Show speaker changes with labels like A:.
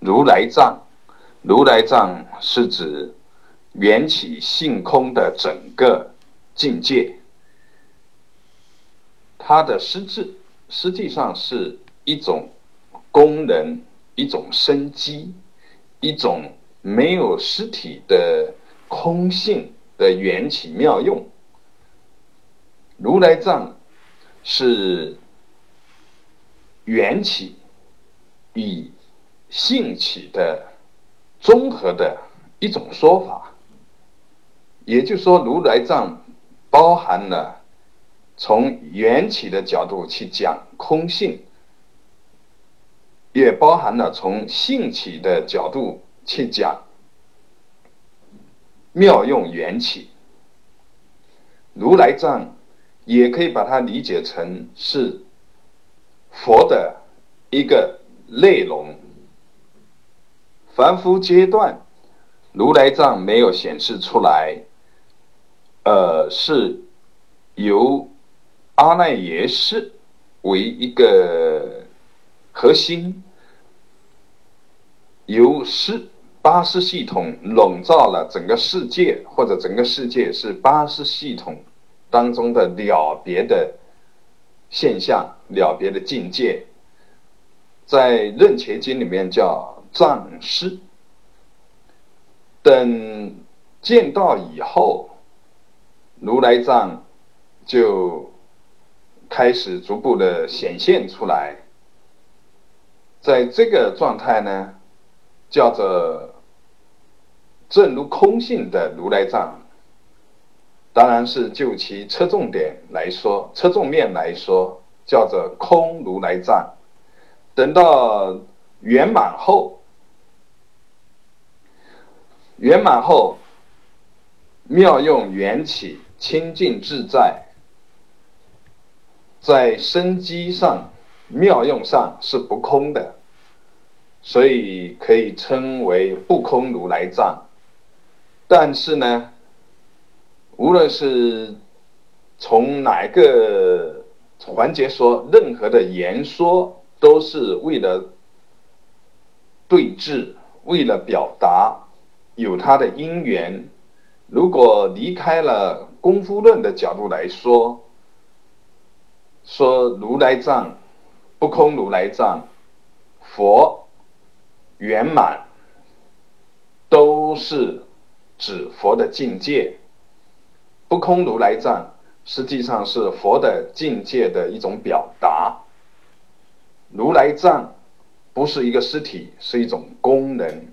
A: 如来藏，如来藏是指缘起性空的整个境界。它的实质实际上是一种功能，一种生机，一种没有实体的空性的缘起妙用。如来藏是缘起与性起的综合的一种说法，也就是说，如来藏包含了从缘起的角度去讲空性，也包含了从性起的角度去讲妙用缘起。如来藏也可以把它理解成是佛的一个内容。凡夫阶段，如来藏没有显示出来，呃，是由阿赖耶识为一个核心，由识八识系统笼罩了整个世界，或者整个世界是八识系统当中的了别的现象、了别的境界，在《楞伽经》里面叫。藏师，等见到以后，如来藏就开始逐步的显现出来。在这个状态呢，叫做正如空性的如来藏，当然是就其侧重点来说，侧重面来说，叫做空如来藏。等到圆满后。圆满后，妙用缘起，清净自在，在生机上、妙用上是不空的，所以可以称为不空如来藏。但是呢，无论是从哪个环节说，任何的言说都是为了对峙，为了表达。有它的因缘。如果离开了功夫论的角度来说，说如来藏不空，如来藏佛圆满，都是指佛的境界。不空如来藏实际上是佛的境界的一种表达。如来藏不是一个实体，是一种功能。